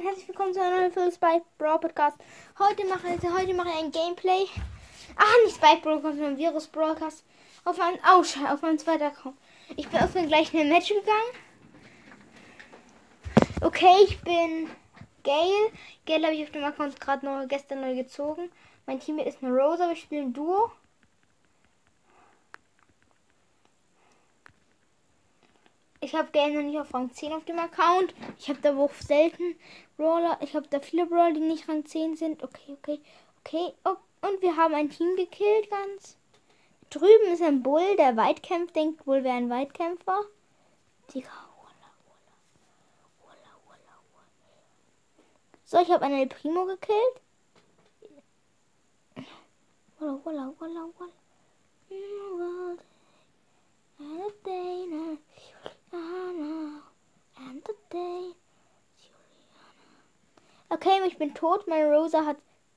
und herzlich willkommen zu einer neuen Folge Spike Brawl Podcast. Heute mache ich, heute mache ich ein Gameplay. Ah, nicht Spike Podcast, sondern Virus Broadcast. Auf meinem, oh, auf meinem zweiten Account. Ich bin auf den gleichen Match gegangen. Okay, ich bin Gale. Gale habe ich auf dem Account gerade neu, gestern neu gezogen. Mein Team ist eine Rosa, wir spielen Duo. Ich habe Game noch nicht auf Rang 10 auf dem Account. Ich habe da auch selten Brawler. Ich habe da viele Brawler, die nicht Rang 10 sind. Okay, okay, okay. Und wir haben ein Team gekillt ganz. Drüben ist ein Bull, der weit kämpft. Denkt wohl, wäre ein Weitkämpfer. Digga. So, ich habe einen El Primo gekillt. Walla, walla, walla, walla. Okay, ich bin tot. Meine Rosa hat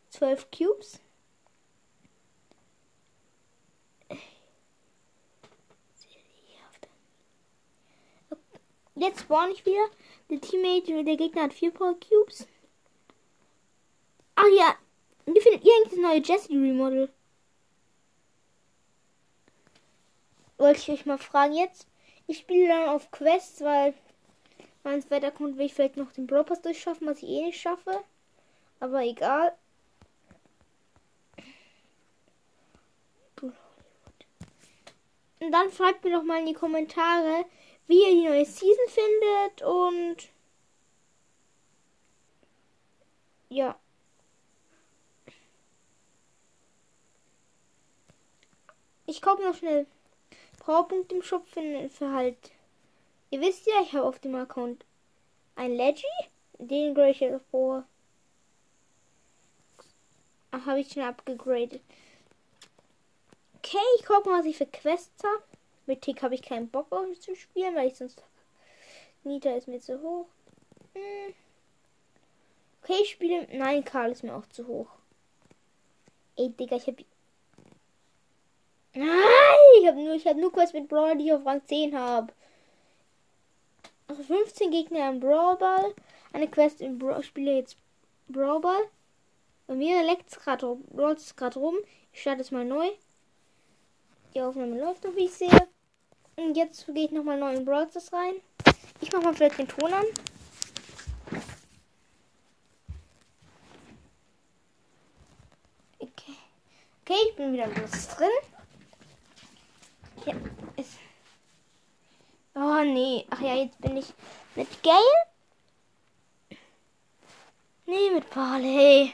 zwölf Cubes. Jetzt spawn ich wieder. Der Teammate, der Gegner hat vier Power Cubes. Ach ja, wie findet ihr eigentlich das neue Jessie Remodel? Wollte ich euch mal fragen jetzt. Ich spiele dann auf Quests, weil mein zweiter Grund will ich vielleicht noch den Brawl durchschaffen, was ich eh nicht schaffe. Aber egal. Und dann schreibt mir doch mal in die Kommentare, wie ihr die neue Season findet und ja. Ich kaufe noch schnell Powerpunkt im Shop für, für halt. Ihr wisst ja, ich habe auf dem Account ein Leggy. Den grade ich vor. Ach, habe ich schon abgegradet. Okay, ich gucke mal, was ich für Quests habe. Mit Tick habe ich keinen Bock auf zu spielen, weil ich sonst. Nita ist mir zu hoch. Hm. Okay, ich spiele. Nein, Karl ist mir auch zu hoch. Ey, Digga, ich habe Nein, ich habe nur, hab nur Quest mit Brawl, die ich auf Rang 10 habe. Also 15 Gegner im Brawl Ball. Eine Quest im Brawl. Ich spiele jetzt Brawl Ball. Bei mir leckt es gerade gerade rum. Ich starte es mal neu. Die Aufnahme läuft noch, wie ich sehe. Und jetzt gehe ich nochmal neu in Brawl rein. Ich mache mal vielleicht den Ton an. Okay. Okay, ich bin wieder los drin. Ja, ist. Oh nee. Ach ja, jetzt bin ich mit Gale. Nee, mit Barley.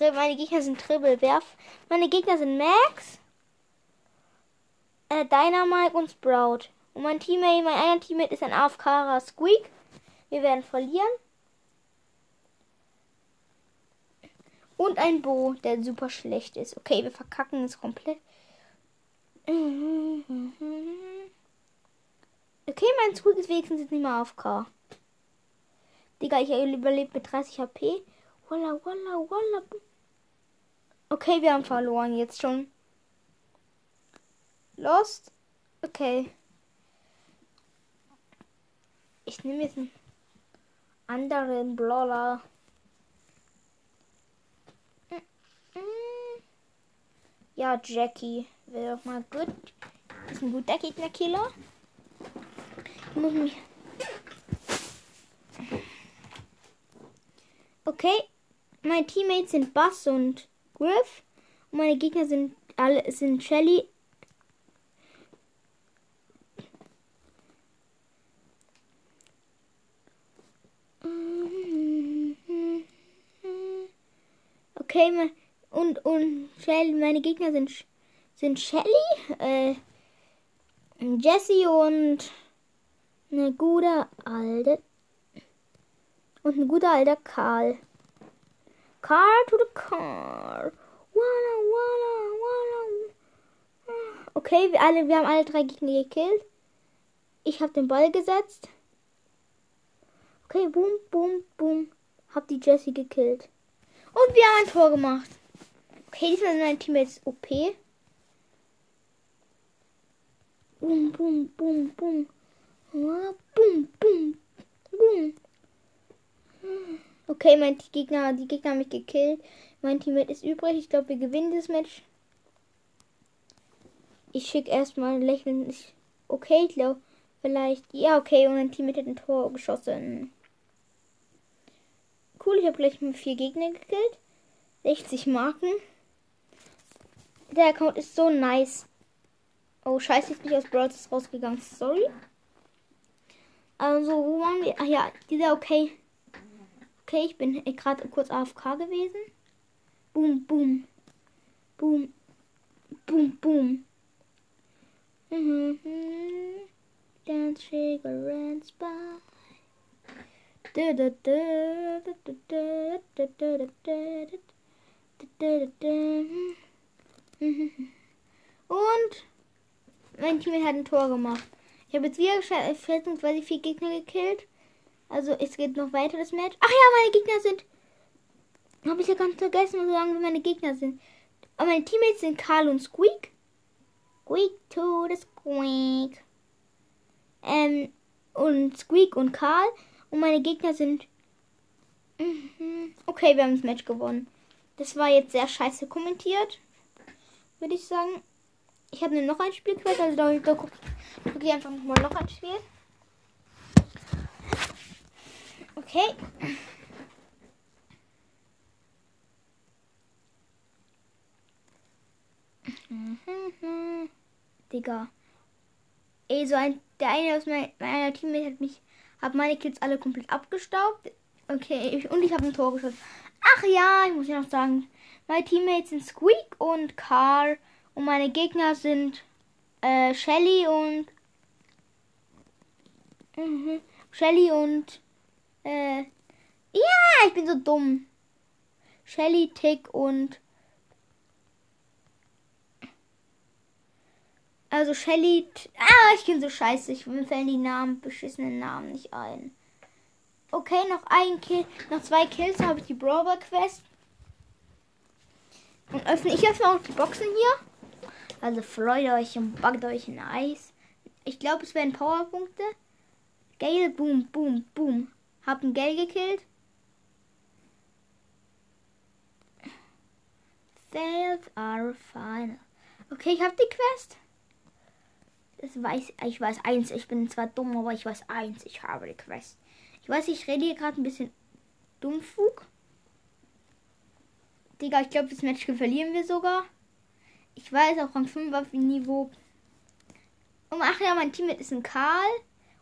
Meine Gegner sind Triple Werf. Meine Gegner sind Max, äh, Dynamite und Sprout. Und mein Teammate, mein einer Teammate ist ein AFK Squeak. Wir werden verlieren. Und ein Bo, der super schlecht ist. Okay, wir verkacken es komplett. Okay, mein Zug ist wenigstens jetzt nicht mehr auf K. Digga, ich überlebt mit 30 HP. Walla, walla, walla. Okay, wir haben verloren jetzt schon. Lost? Okay. Ich nehme jetzt einen anderen Brawler. Ja, Jackie wäre doch mal gut. Ist ein guter Gegnerkiller. Muss mich. Okay. Meine Teammates sind Bass und Griff. Und meine Gegner sind alle sind Shelly. Okay, und, und Shelly, meine Gegner sind, sind Shelly, äh, Jesse und eine gute alte und ein guter alter Karl. Karl to the car. Walla, walla, walla. Okay, wir alle, wir haben alle drei Gegner gekillt. Ich habe den Ball gesetzt. Okay, boom, boom, boom. Hab die Jessie gekillt. Und wir haben ein Tor gemacht. Okay, diesmal sind mein Team jetzt OP. Boom, boom, boom, boom. Boom, boom, boom. Okay, mein Gegner, die Gegner haben mich gekillt. Mein Teammate ist übrig. Ich glaube, wir gewinnen das Match. Ich schicke erstmal ein Lächeln. Okay, ich glaube, vielleicht. Ja, okay, und mein Teammate hat ein Tor geschossen. Cool, ich habe gleich mal vier Gegner gekillt. 60 Marken. Der Account ist so nice. Oh, scheiße, ich bin aus Brawl rausgegangen. Sorry. Also, wo waren wir? Ach ja, dieser okay. Okay, ich bin gerade kurz AFK gewesen. Boom, boom. Boom. Boom, boom. Mhm. Dance, and spy. Und mein Team hat ein Tor gemacht. Ich habe jetzt wieder weil ich vier Gegner gekillt. Also es geht noch weiter das Match. Ach ja, meine Gegner sind. Habe ich ja ganz vergessen, so lange meine Gegner sind. Aber meine Teammates sind Karl und Squeak. Squeak to the Squeak. Ähm, und Squeak und Karl. Und meine Gegner sind. Mhm. Okay, wir haben das Match gewonnen. Das war jetzt sehr scheiße kommentiert. Würde ich sagen. Ich habe noch ein Spiel quest, also da, da gucke guck ich einfach nochmal noch ein Spiel. Okay. Digga. Ey, so ein, der eine aus meiner, meiner Teammate hat mich, hat meine Kills alle komplett abgestaubt. Okay, ich, und ich habe ein Tor geschossen. Ach ja, ich muss ja noch sagen, meine Teammates sind Squeak und Carl und meine Gegner sind äh, Shelly und mhm, Shelly und äh, ja, ich bin so dumm. Shelly, Tick und also Shelly. Ah, ich bin so scheiße. Ich mir fällen die Namen, beschissenen Namen nicht ein. Okay, noch ein Kill, noch zwei Kills habe ich die Brawler Quest. Und öffne ich öffne auch die Boxen hier. Also freut euch und backt euch ein Eis. Ich glaube, es werden Powerpunkte. Gale, boom, boom, boom. Hab einen Gale gekillt. Sales are final. Okay, ich habe die Quest. Das weiß ich weiß eins. Ich bin zwar dumm, aber ich weiß eins. Ich habe die Quest. Ich weiß, ich rede hier gerade ein bisschen Dummfug. Digga, ich glaube, das Match verlieren wir sogar. Ich weiß auch Rang 5 auf Niveau. Und ach ja, mein Team ist ein Karl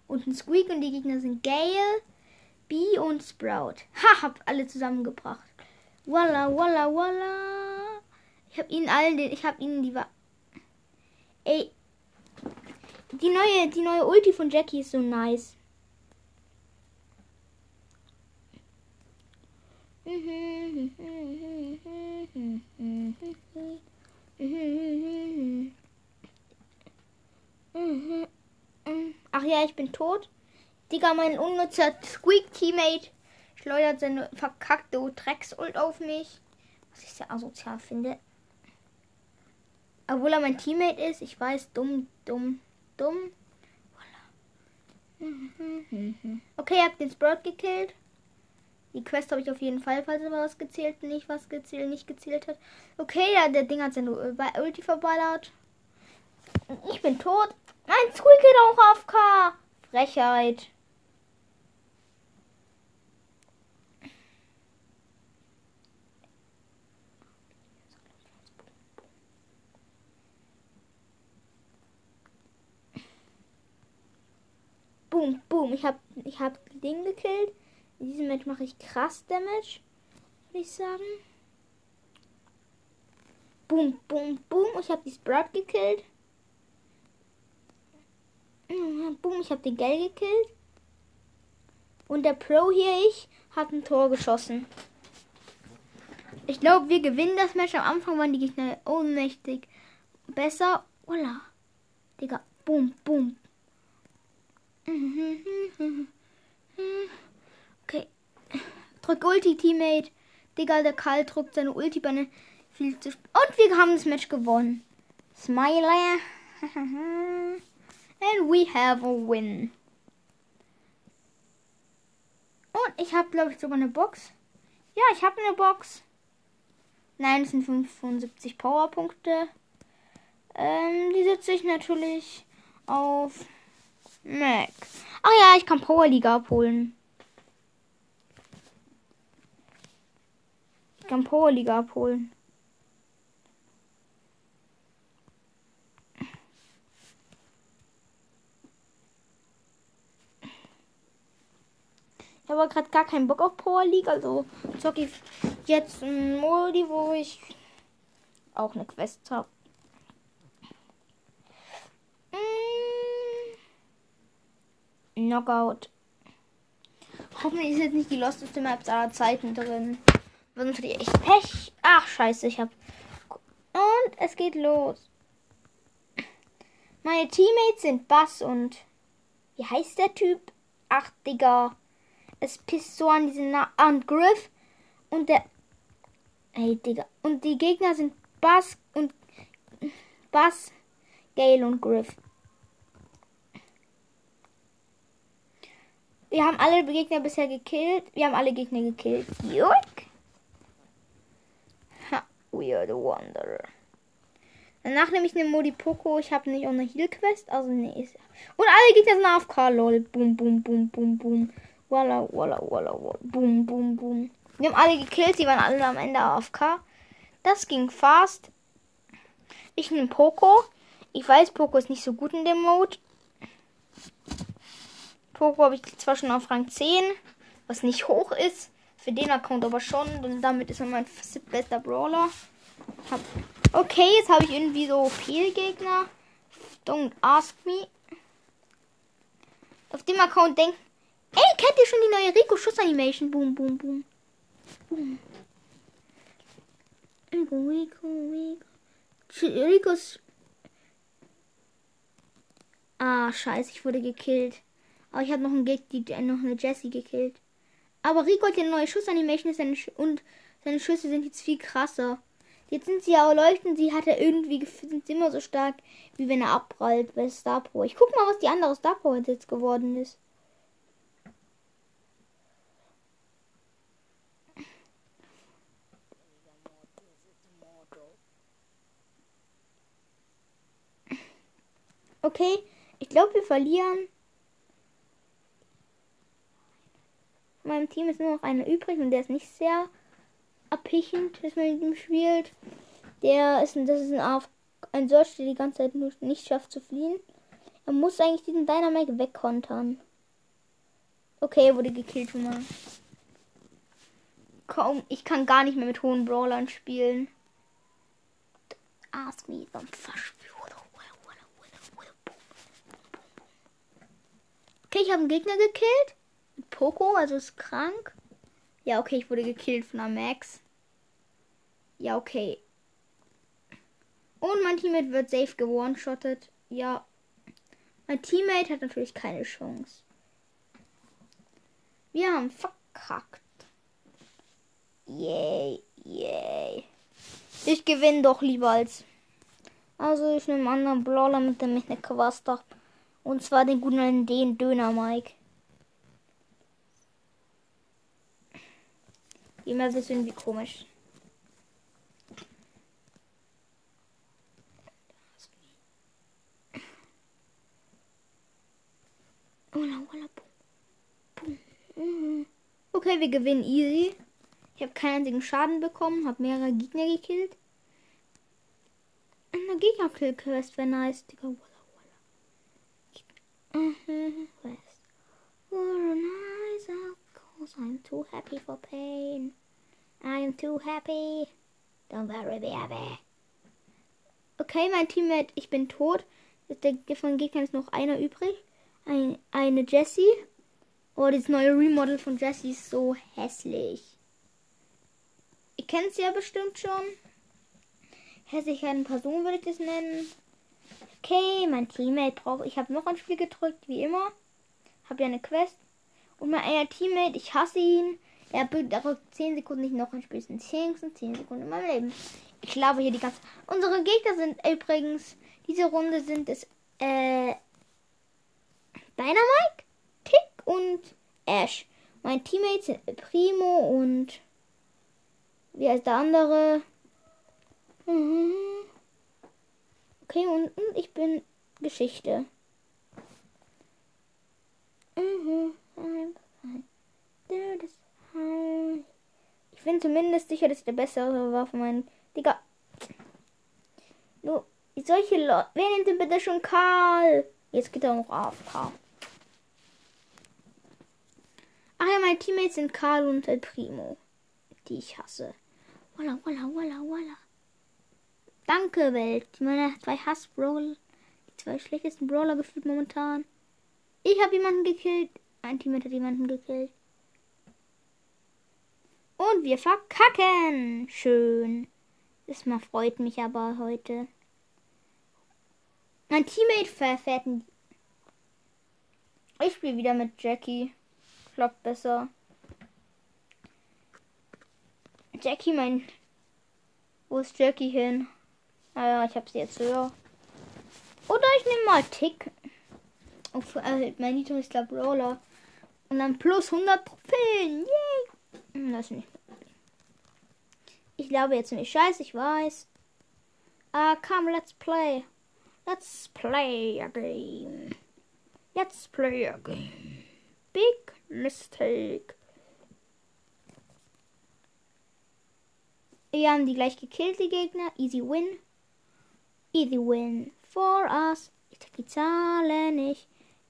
und ein Squeak und die Gegner sind Gale, B und Sprout. Ha, hab alle zusammengebracht. Walla, walla, walla. Ich hab ihnen allen den, ich hab ihnen die Ey. Die neue, die neue Ulti von Jackie ist so nice. Ach ja, ich bin tot. Digga, mein unnützer Squeak-Teammate schleudert seine verkackte Drecksult auf mich. Was ich sehr asozial finde. Obwohl er mein Teammate ist. Ich weiß, dumm, dumm, dumm. Okay, ihr habt den Sprout gekillt. Die Quest habe ich auf jeden Fall, falls er was gezählt, nicht was gezählt, nicht gezählt hat. Okay, ja, der Ding hat seine Ulti verballert. Ich bin tot. Mein Squeak geht auch auf K. Frechheit. Boom, boom. Ich hab, ich hab Ding gekillt. In diesem Match mache ich krass Damage, würde ich sagen. Boom, boom, boom. Ich habe die Sprout gekillt. Boom, ich habe den Gell gekillt. Und der Pro hier, ich, hat ein Tor geschossen. Ich glaube, wir gewinnen das Match. Am Anfang waren die Gegner ohnmächtig. Besser. Voila. Digga. Boom, boom. Drück Ulti, Teammate. Digga, der Karl drückt seine Ulti bei viel zu. Und wir haben das Match gewonnen. Smiley. And we have a win. Und ich habe, glaube ich, sogar eine Box. Ja, ich habe eine Box. Nein, es sind 75 Powerpunkte. Ähm, die setze ich natürlich auf Mac. Ach ja, ich kann Power Liga abholen. Kann Power Liga abholen. Ich habe gerade gar keinen Bock auf Power League, also zocke ich jetzt ein Modi, wo ich auch eine Quest habe. Mm. Knockout. Hoffentlich ist jetzt nicht die losteste Maps aller Zeiten drin. Sonst hätte ich echt Pech. Ach, scheiße, ich hab. Und es geht los. Meine Teammates sind Bass und. Wie heißt der Typ? Ach, Digga. Es pisst so an diesen Na an Griff. Und der. Ey, Digga. Und die Gegner sind Bass und. Bass, Gale und Griff. Wir haben alle Gegner bisher gekillt. Wir haben alle Gegner gekillt. Juck. Ha, we are the Wanderer. Danach nehme ich eine Modi Poco. Ich habe nicht auch eine Heal Quest. Also nee. Und alle Gegner sind AFK, lol. Boom, boom, boom, boom, boom. Walla, walla, walla, walla. Boom, boom, boom. Wir haben alle gekillt. Die waren alle am Ende AFK. Das ging fast. Ich nehme Poco. Ich weiß, Poco ist nicht so gut in dem Mode. Poco habe ich zwar schon auf Rang 10, was nicht hoch ist. Für den Account aber schon. Und damit ist er mein bester Brawler. Hab okay, jetzt habe ich irgendwie so viel Gegner. Don't ask me. Auf dem Account denkt. Ey, kennt ihr schon die neue Rico Schuss Animation? Boom, boom, boom. Boom. Rico, Rico, Rico. Ricos. Ah, scheiße, ich wurde gekillt. Aber ich habe noch, Gegner, noch eine Jessie gekillt. Aber Rico hat ja eine neue Schussanimation und seine Schüsse sind jetzt viel krasser. Jetzt sind sie ja leuchten, sie hat er irgendwie sind immer so stark, wie wenn er abprallt bei Star Pro. Ich guck mal, was die andere Star Pro jetzt geworden ist. Okay, ich glaube, wir verlieren. In meinem Team ist nur noch einer übrig und der ist nicht sehr abpichend, dass man mit ihm spielt. Der ist, das ist ein, Auf, ein Search, der die ganze Zeit nur nicht schafft zu fliehen. Er muss eigentlich diesen Dynamite wegkontern. Okay, er wurde gekillt schon mal. Kaum, ich kann gar nicht mehr mit hohen Brawlern spielen. Ask me, some Okay, ich habe einen Gegner gekillt. Poco, also ist krank. Ja, okay, ich wurde gekillt von einer Max. Ja, okay. Und mein Teammate wird safe gewone-shottet. Ja. Mein Teammate hat natürlich keine Chance. Wir haben verkackt. Yay, yay. Ich gewinne doch lieber als. Also ich nehme einen anderen Brawler, mit dem ich eine habe. Und zwar den guten den Döner Mike. Immer ist irgendwie komisch. Okay, wir gewinnen easy. Ich habe keinen einzigen Schaden bekommen, habe mehrere Gegner gekillt. Eine Gegner-Kill-Quest wäre nice, Digga. Mm-hmm. West. eyes out, cause I'm too happy for pain. I am too happy. Don't worry, baby. Okay, mein Teammate, ich bin tot. Von Gegnern ist noch einer übrig. Ein, eine Jessie. Oh, das neue Remodel von Jessie ist so hässlich. Ihr kennt sie ja bestimmt schon. Hässliche Person würde ich das nennen. Okay, mein Teammate braucht. Ich habe noch ein Spiel gedrückt, wie immer. Habe ja eine Quest. Und mein Teammate, ich hasse ihn. Er drückt 10 Sekunden nicht noch ein Spiel. Das sind 10, 10 Sekunden in meinem Leben. Ich glaube hier die ganze. Unsere Gegner sind übrigens. Diese Runde sind es. Äh. Dynamite, Tick und Ash. Mein Teammate sind Primo und Wie heißt der andere? Mhm. Okay, und ich bin Geschichte. Mhm. Ich bin zumindest sicher, dass ich der bessere war von meinen. Digga. Nur solche Leute. Wer nimmt denn bitte schon Karl? Jetzt geht er noch AFK. Ach ja, meine Teammates sind Karl und El Primo. Die ich hasse. Walla, walla, walla, walla. Danke, Welt. Meine zwei Hass-Brawler. Die zwei schlechtesten Brawler gefühlt momentan. Ich habe jemanden gekillt. Ein Teammate hat jemanden gekillt. Und wir verkacken. Schön. Das mal freut mich aber heute. Mein Teammate verfährt. Ich spiele wieder mit Jackie. Klappt besser. Jackie, mein. Wo ist Jackie hin? Ah ja, ich hab sie jetzt höher. Oder ich nehme mal Tick. Auf äh, mein niedrigster Brawler. Und dann plus 100 Trophäen. Yay! Hm, das nicht. Ich glaube jetzt nicht scheiße, ich weiß. Ah, come, let's play. Let's play a game. Let's play a game. Big mistake. Wir haben die gleich gekillt, die Gegner. Easy win. Easy win for us. Ich die Zahlen nicht.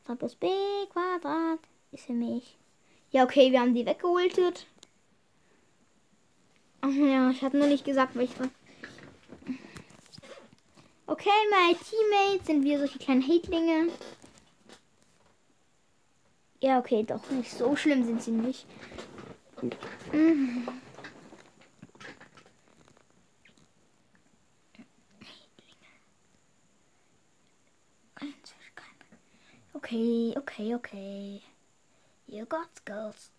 A plus B Quadrat ist für mich. Ja, okay, wir haben die weggeholtet. Ach ja, ich hatte nur nicht gesagt, welche. Okay, meine Teammates sind wir solche kleinen Hatlinge. Ja, okay, doch nicht so schlimm sind sie nicht. Mhm. Okay, okay, okay. You got skills.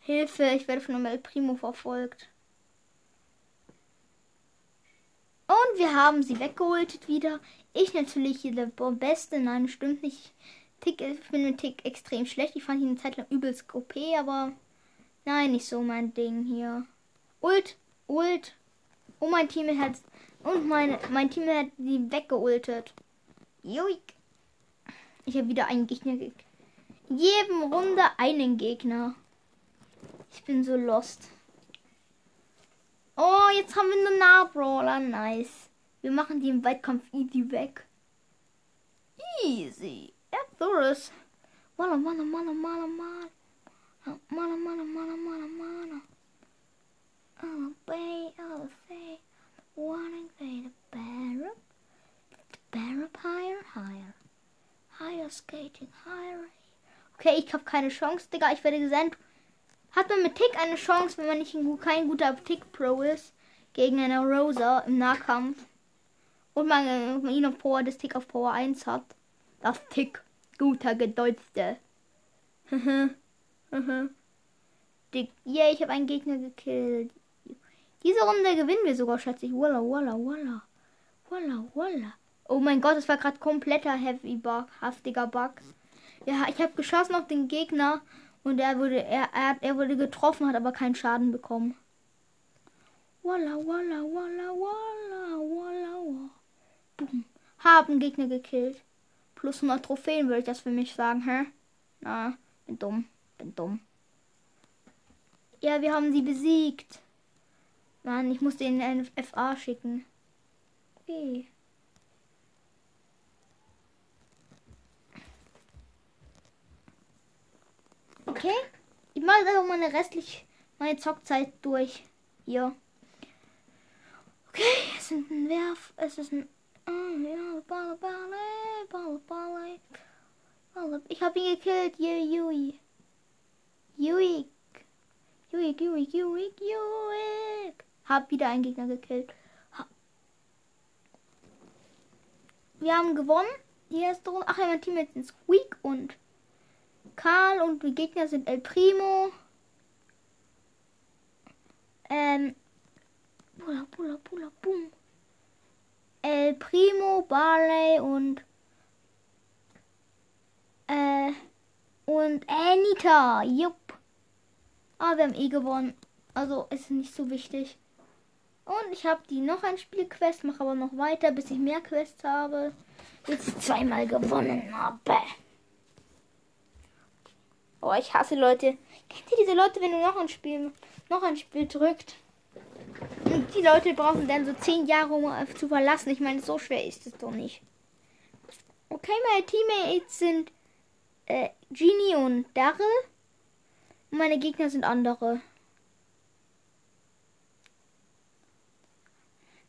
Hilfe, ich werde von El Primo verfolgt. Und wir haben sie weggeholt wieder. Ich natürlich hier der Beste. Nein, stimmt nicht. Tick, ich bin mit Tick extrem schlecht. Ich fand ihn eine Zeit lang übelst OP, aber nein, nicht so mein Ding hier. Ult, Ult. Oh, mein Team hat und meine, mein Team hat sie weggeultet. Joik. Ich habe wieder einen Gegner gekriegt. Jeden Runde einen Gegner. Ich bin so lost. Oh, jetzt haben wir einen Nahbrawler. Nice. Wir machen die im Weitkampf easy weg. Easy. Ja, Thoris. Mana, mana, mana, mana, mana. Mana, mana, mana, mana, mana. Oh, bay, oh, say. Wanting the bear up. Bear up higher, higher. Higher skating, higher. Okay, ich habe keine Chance, Digga. Ich werde gesendet. Hat man mit Tick eine Chance, wenn man nicht ein, kein guter Tick-Pro ist, gegen eine Rosa im Nahkampf. Und man, man ihn auf Power des Tick auf Power 1 hat. Das Tick. Guter Gedeutste. Dick. Yeah, ich habe einen Gegner gekillt. Diese Runde gewinnen wir sogar, schätze ich. Walla, walla, walla. Walla, walla. Oh mein Gott, das war gerade kompletter Heavy Bug, haftiger Bug. Ja, ich habe geschossen auf den Gegner und er wurde, er, er, er wurde getroffen, hat aber keinen Schaden bekommen. Walla, walla, walla, walla, walla, walla. Boom. Haben Gegner gekillt. Plus 100 Trophäen würde ich das für mich sagen, hä? Na, bin dumm, bin dumm. Ja, wir haben sie besiegt. Mann, ich ihnen eine FA schicken. Okay. Okay. Ich mache einfach meine restlich meine Zockzeit durch. Hier. Okay, es ist ein Werf. Es ist ein. Ja. Balle. Ich habe ihn gekillt. Yeah, Yui. Yui. Yui, Yui, Yui, Yui. Hab wieder einen Gegner gekillt. Wir haben gewonnen. Die erste Runde. Ach ja, mein Team ist Squeak und Karl und die Gegner sind El Primo. Ähm. Pula, pula, pula, boom. El Primo, Barley und. Äh. Und Anita. Jupp. Ah, wir haben eh gewonnen. Also ist nicht so wichtig. Und ich habe die noch ein Spielquest, mache aber noch weiter, bis ich mehr Quests habe. Jetzt zweimal gewonnen habe. Oh, ich hasse Leute. Kennt ihr diese Leute, wenn du noch ein Spiel, noch ein Spiel drückt? Und die Leute brauchen dann so zehn Jahre, um zu verlassen. Ich meine, so schwer ist es doch nicht. Okay, meine Teammates sind äh, Genie und Daryl. Und meine Gegner sind andere.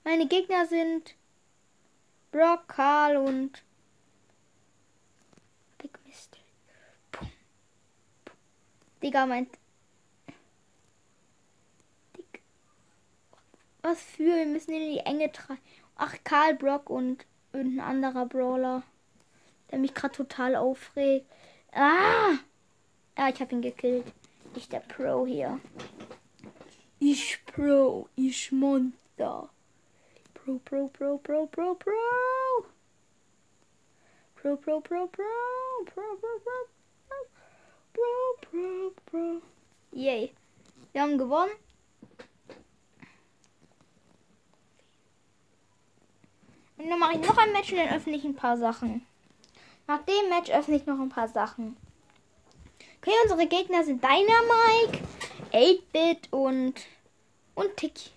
Meine Gegner sind Brock, Karl und Digga, mein. Dick. Was für? Wir müssen ihn in die Enge treiben. Ach, Karl Brock und irgendein anderer Brawler. Der mich gerade total aufregt. Ah! Ja, ich habe ihn gekillt. Ich der Pro hier. Ich Pro. Ich Monster. Pro, Pro, Pro, Pro, Pro, Pro, Pro, Pro, Pro. Pro, Pro, Pro, Pro, Pro, Pro, Pro. pro. Pro, Pro. Yay. Wir haben gewonnen. Und dann mache ich noch ein Match und dann öffne ich ein paar Sachen. Nach dem Match öffne ich noch ein paar Sachen. Okay, unsere Gegner sind Dynamike, 8-Bit und, und Tick.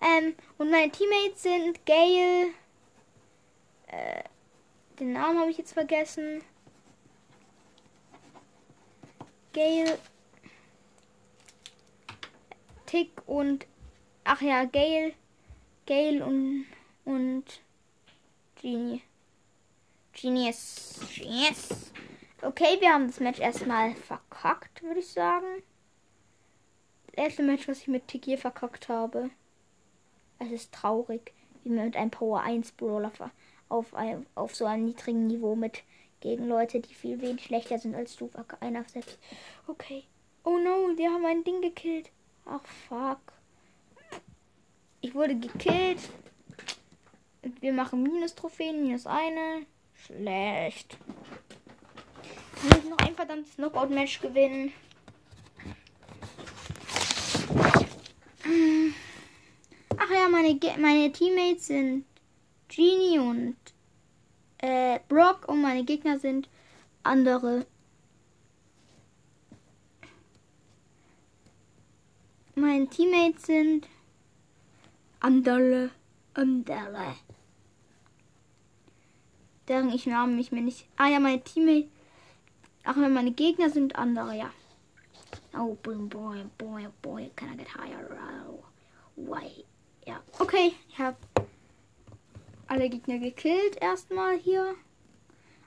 Ähm, und meine Teammates sind Gail. Äh, den Namen habe ich jetzt vergessen. Gail. Tick und. Ach ja, Gail. Gail und. Und. Genie. Genius. Genius. Okay, wir haben das Match erstmal verkackt, würde ich sagen. Das erste Match, was ich mit Tick hier verkackt habe. Es ist traurig, wie man mit einem Power 1 Brawler auf, auf so einem niedrigen Niveau mit gegen Leute, die viel wenig schlechter sind als du, einer selbst. Okay. Oh no, die haben ein Ding gekillt. Ach fuck. Ich wurde gekillt. Wir machen Minus-Trophäen, minus eine. Schlecht. Ich muss noch ein verdammtes Knockout-Match gewinnen. Ach ja, meine, meine Teammates sind Genie und äh, Brock und meine Gegner sind andere. Meine Teammates sind andere. Andere. Deren ich Namen mich mir nicht. Ah ja, meine Teammates. Ach meine Gegner sind andere, ja. Oh, boom, boy, boy, boy, can I get higher? Wait. Ja, okay. Ich habe alle Gegner gekillt erstmal hier.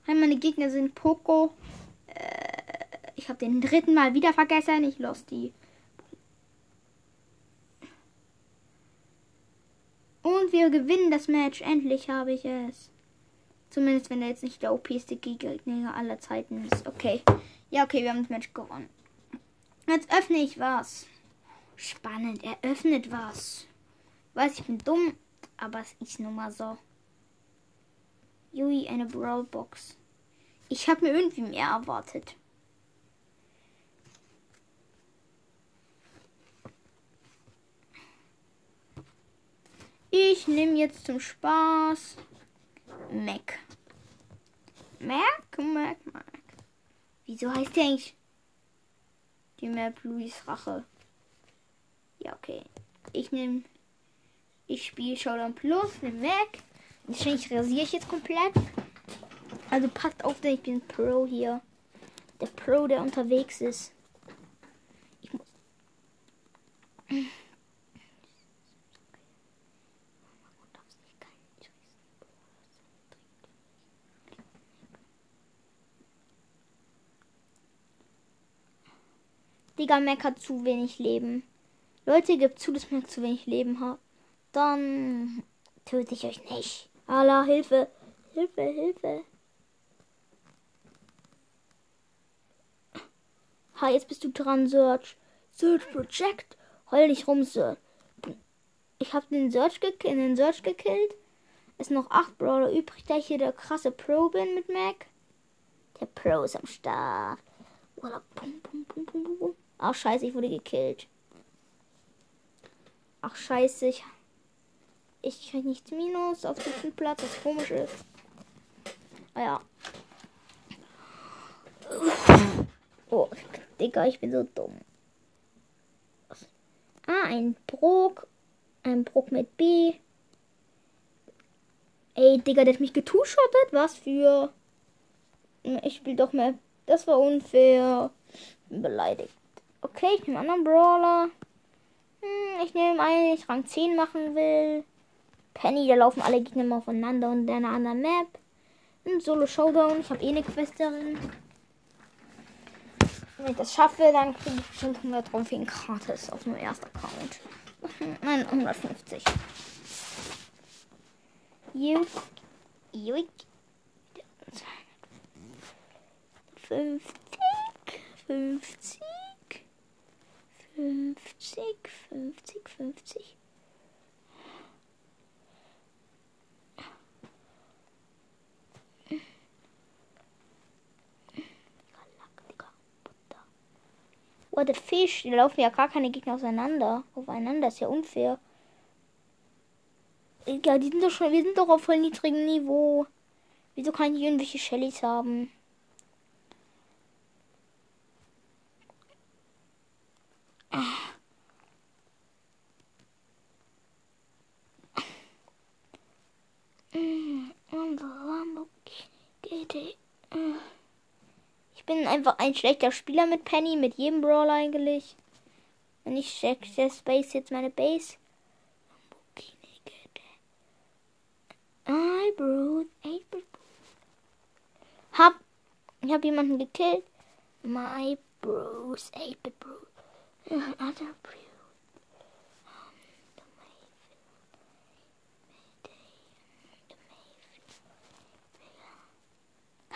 Meine Gegner sind Poco. Äh, ich habe den dritten Mal wieder vergessen. Ich lost die. Und wir gewinnen das Match. Endlich habe ich es. Zumindest wenn er jetzt nicht der OP-ste Gegner aller Zeiten ist. Okay. Ja, okay, wir haben das Match gewonnen. Jetzt öffne ich was. Spannend. Er öffnet was. Weiß, ich bin dumm, aber es ist nun mal so. Jui, eine Brawlbox. Ich habe mir irgendwie mehr erwartet. Ich nehme jetzt zum Spaß Mac. Mac, Mac, Mac. Wieso heißt der eigentlich die Map Louis Rache? Ja, okay. Ich nehme. Ich spiele Showdown Plus, nehme Mac. Wahrscheinlich rasiere ich jetzt komplett. Also passt auf, denn ich bin Pro hier. Der Pro, der unterwegs ist. Ich muss. Digga, Mac hat zu wenig Leben. Leute, gibt zu, dass Mac zu wenig Leben hat. Dann töte ich euch nicht. Allah, Hilfe. Hilfe, Hilfe. Ha, jetzt bist du dran, Search. Search Project. Heul dich rum, Search. Ich hab den Search, den Search gekillt. Es sind noch acht Brawler übrig, da ich hier der krasse Pro bin mit Mac. Der Pro ist am Start. Pum, pum, pum, pum, pum. Ach scheiße, ich wurde gekillt. Ach scheiße, ich, ich krieg nichts Minus auf diesem Platz, was komisch ist. Ah ja. Oh, Digga, ich bin so dumm. Ah, ein Brock. Ein Brock mit B. Ey, Digga, der hat mich getuschottet. Was für. Ich spiele doch mehr. Das war unfair. Bin beleidigt. Okay, ich nehme einen anderen Brawler. Hm, ich nehme einen, den ich Rang 10 machen will. Penny, da laufen alle Gegner mal aufeinander und in einer anderen Map. Ein Solo Showdown. Ich habe eh eine Quest darin. Wenn ich das schaffe, dann kriege ich bestimmt 100 Trophäen gratis auf meinem ersten Account. Nein, 150. Juik. Juik. 50. 50. 50. 50. 50. Oh, der Fisch. Da laufen ja gar keine Gegner auseinander. Aufeinander ist ja unfair. Egal, die sind doch schon. Wir sind doch auf voll niedrigem Niveau. Wieso kann ich irgendwelche Shellys haben? Bin einfach ein schlechter Spieler mit Penny, mit jedem Brawler eigentlich. Und ich check der Space jetzt meine Base. I brood, Hab, ich hab jemanden gekillt. My bros, 8 brood. Other brood.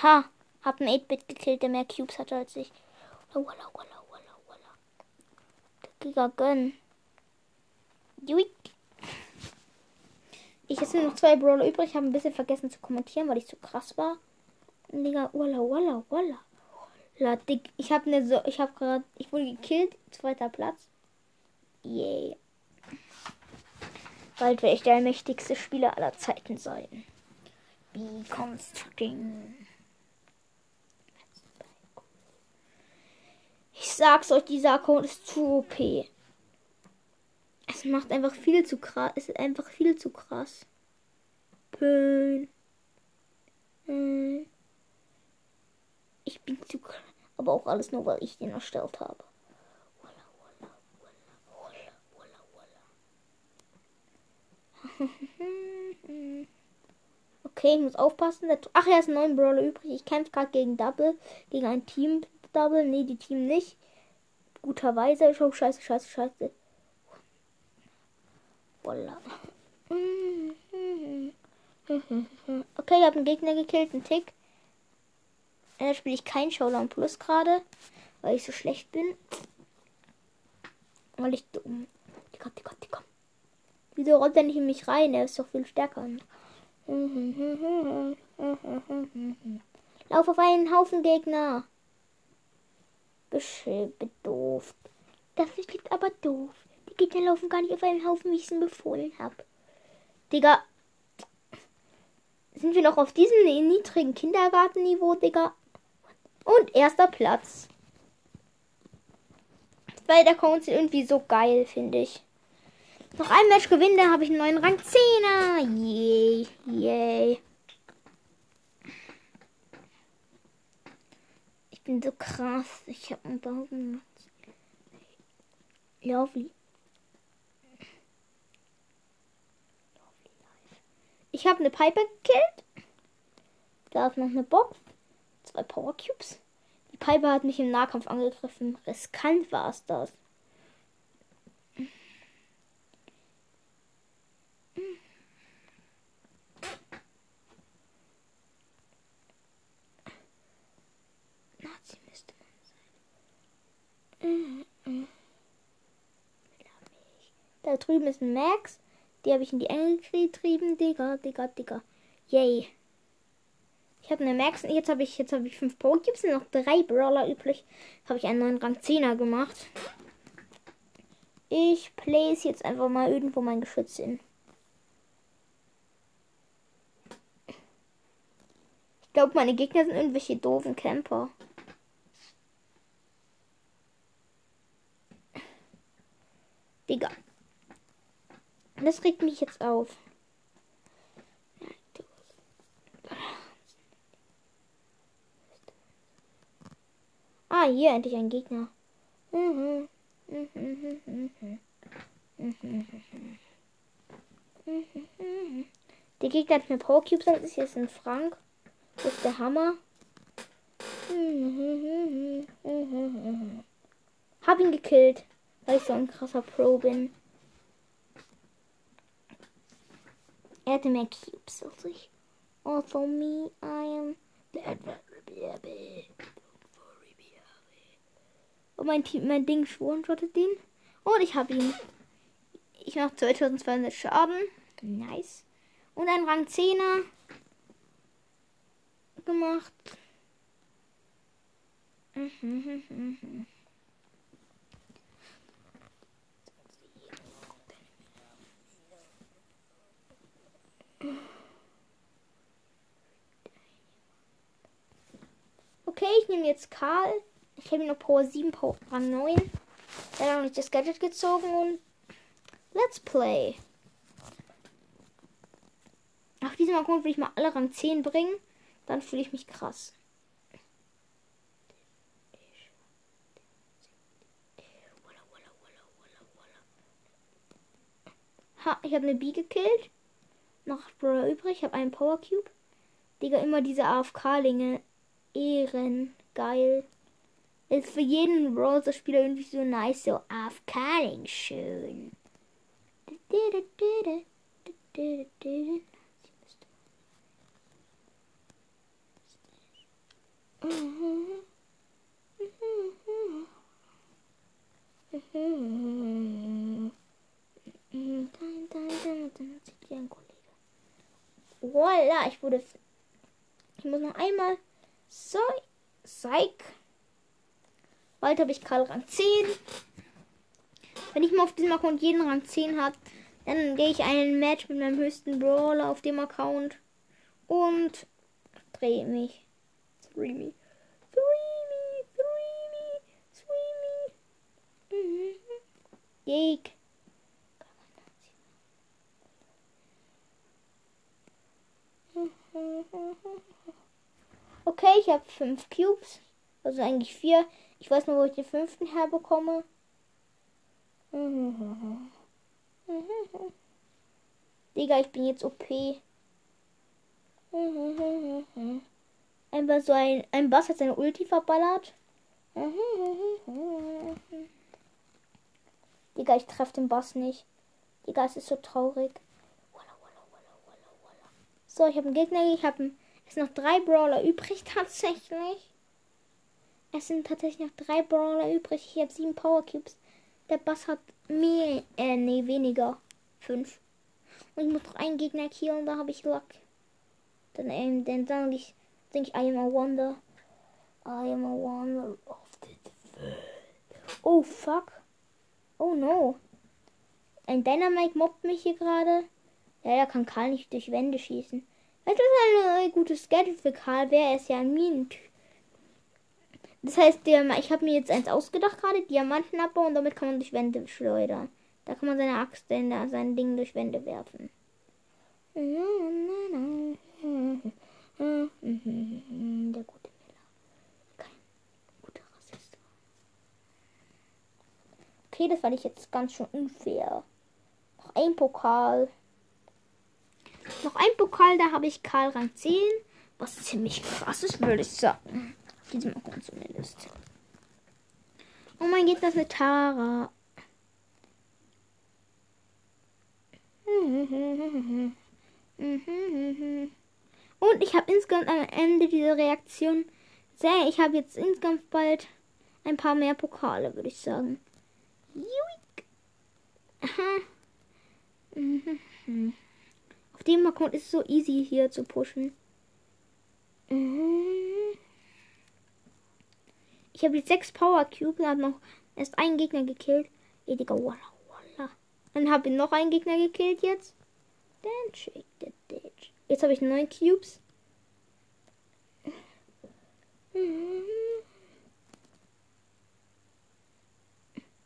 Ha, hab einen 8-Bit gekillt, der mehr Cubes hatte als ich. Walla, walla, walla, walla, walla. Giga gönn. Juik. Ich habe nur noch zwei Brawler übrig. Ich habe ein bisschen vergessen zu kommentieren, weil ich zu krass war. Digga, walla, walla, walla. La, dick. Ich habe ne so, ich habe gerade, ich wurde gekillt, zweiter Platz. Yay. Bald werde ich der mächtigste Spieler aller Zeiten sein. Be constructing. Ich sag's euch, dieser Account ist zu OP. Es macht einfach viel zu krass. Es ist einfach viel zu krass. Pön. Hm. Ich bin zu krass. Aber auch alles nur, weil ich den erstellt habe. Okay, ich muss aufpassen. Ach, er ist neuer Brawler übrig. Ich kämpfe gerade gegen Double, gegen ein Team, Double. Nee, die Team nicht. Guterweise. Oh, scheiße, scheiße, scheiße. Voila. Okay, ich habe einen Gegner gekillt, einen Tick. Da spiele ich kein Showdown Plus gerade, weil ich so schlecht bin. Weil ich dumm. Digga, Digga, Digga. Wieso rollt er nicht in mich rein? Er ist doch viel stärker. Lauf auf einen Haufen Gegner bedooft. Das ist aber doof. Die Gegner laufen gar nicht auf einen Haufen, wie ich es befohlen habe. Digga. Sind wir noch auf diesem niedrigen Kindergartenniveau, Digga? Und erster Platz. Weil der Count irgendwie so geil, finde ich. Noch ein Match gewinnen, dann habe ich einen neuen Rang 10er. Yay, yay. Bin so krass. Ich habe einen Baum gemacht. Lovely. Ich habe eine Piper gekillt. Da ist noch eine Box. Zwei Power Cubes. Die Piper hat mich im Nahkampf angegriffen. Riskant war es das. Da drüben ist ein Max. Die habe ich in die Enge getrieben, Digga, Digga, Digga. Yay. Ich habe eine Max, jetzt habe ich, jetzt ich fünf Pokécubes, noch drei Brawler übrig. Habe ich einen neuen Rang 10er gemacht. Ich place jetzt einfach mal irgendwo mein Geschütz hin. Ich glaube, meine Gegner sind irgendwelche doofen Camper. Digga. Das regt mich jetzt auf. Ah, hier endlich ein Gegner. Der Gegner hat mir Power Cubes, das ist jetzt ein Frank. Das ist der Hammer. Hab ihn gekillt, weil ich so ein krasser Pro bin. Er hatte mehr Cubes als ich. Also me, I am. Und mein Team, mein Ding one-shottet den. Und ich habe ihn. Ich mache 2200 Schaden. Nice. Und ein Rang 10er gemacht. Okay, ich nehme jetzt Karl. Ich habe noch Power 7, Power 9. Er hat noch nicht das Gadget gezogen und let's play. Auf diesem Account will ich mal alle Rang 10 bringen. Dann fühle ich mich krass. Ha, ich habe eine B gekillt. Noch Brawler übrig. Ich habe einen Power Cube. Digga, immer diese AFK-Linge. Ehren. Geil. Ist für jeden Browser-Spieler irgendwie so nice. So AFK-Ling schön. Voila, ich wurde. Ich muss noch einmal. So. Psych. Bald habe ich Karl Rang 10. Wenn ich mal auf diesem Account jeden Rang 10 habe, dann gehe ich einen Match mit meinem höchsten Brawler auf dem Account und drehe mich. Three me. Three me. Jake. Okay, ich habe fünf Cubes. Also eigentlich vier. Ich weiß nur, wo ich den fünften herbekomme. Digga, ich bin jetzt OP. Einfach so ein, ein Bass hat seine Ulti verballert. Digga, ich treffe den Bass nicht. Digga, es ist so traurig. So, ich habe einen Gegner. Ich habe es noch drei Brawler übrig tatsächlich. Es sind tatsächlich noch drei Brawler übrig. Ich habe sieben Power Cubes. Der Bass hat mehr, äh, nee, weniger. Fünf. Und ich muss noch einen Gegner killen, da habe ich Luck. Dann, ähm, dann sage ich, denke ich, I am a wonder. I am a wonder of the world. Oh, fuck. Oh, no. Ein Dynamite mobbt mich hier gerade. Ja, er kann Karl nicht durch Wände schießen. Das ist ein gutes Gadget für Karl wäre. Er ist ja ein Minentyp. Das heißt, der, ich habe mir jetzt eins ausgedacht gerade, Diamantenabbau und damit kann man durch Wände schleudern. Da kann man seine Axt, in sein Ding durch Wände werfen. Der gute Miller. Kein guter Rassist. Okay, das war ich jetzt ganz schön unfair. Noch ein Pokal. Noch ein Pokal, da habe ich Karl Rang 10. Was ziemlich krass ist, würde ich sagen. Auf diesem Account Liste. Oh mein Gott, das ist eine Tara. Und ich habe insgesamt am Ende dieser Reaktion sehr, ich habe jetzt insgesamt bald ein paar mehr Pokale, würde ich sagen. Juik. Aha. Dem Account ist es so easy hier zu pushen. Mhm. Ich habe jetzt sechs Power Cube habe noch erst einen Gegner gekillt. Ey, Digga, walla, walla. Dann habe ich noch einen Gegner gekillt jetzt. Dann shake the ditch. Jetzt habe ich neun Cubes.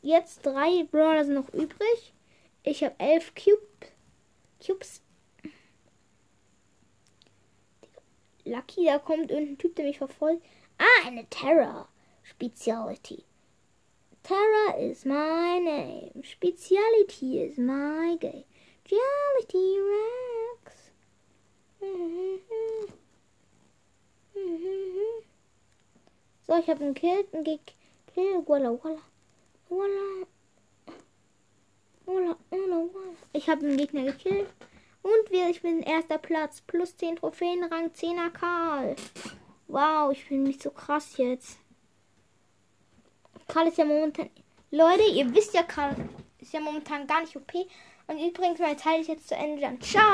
Jetzt drei Brawler sind noch übrig. Ich habe elf Cube, Cubes. Lucky, da kommt irgendein Typ, der mich verfolgt. Ah, eine Terror Speciality. Terror is my name. Speciality is my game. Reality Rex. So, ich habe einen Kill, einen gekillt. Walla, walla. Walla. Walla, walla, walla. Ich habe einen Gegner gekillt. Und wir, ich bin erster Platz. Plus 10 Trophäen, Rang 10er Karl. Wow, ich bin nicht so krass jetzt. Karl ist ja momentan. Leute, ihr wisst ja, Karl ist ja momentan gar nicht OP. Und übrigens, meine Zeit ist jetzt zu Ende. Dann ciao.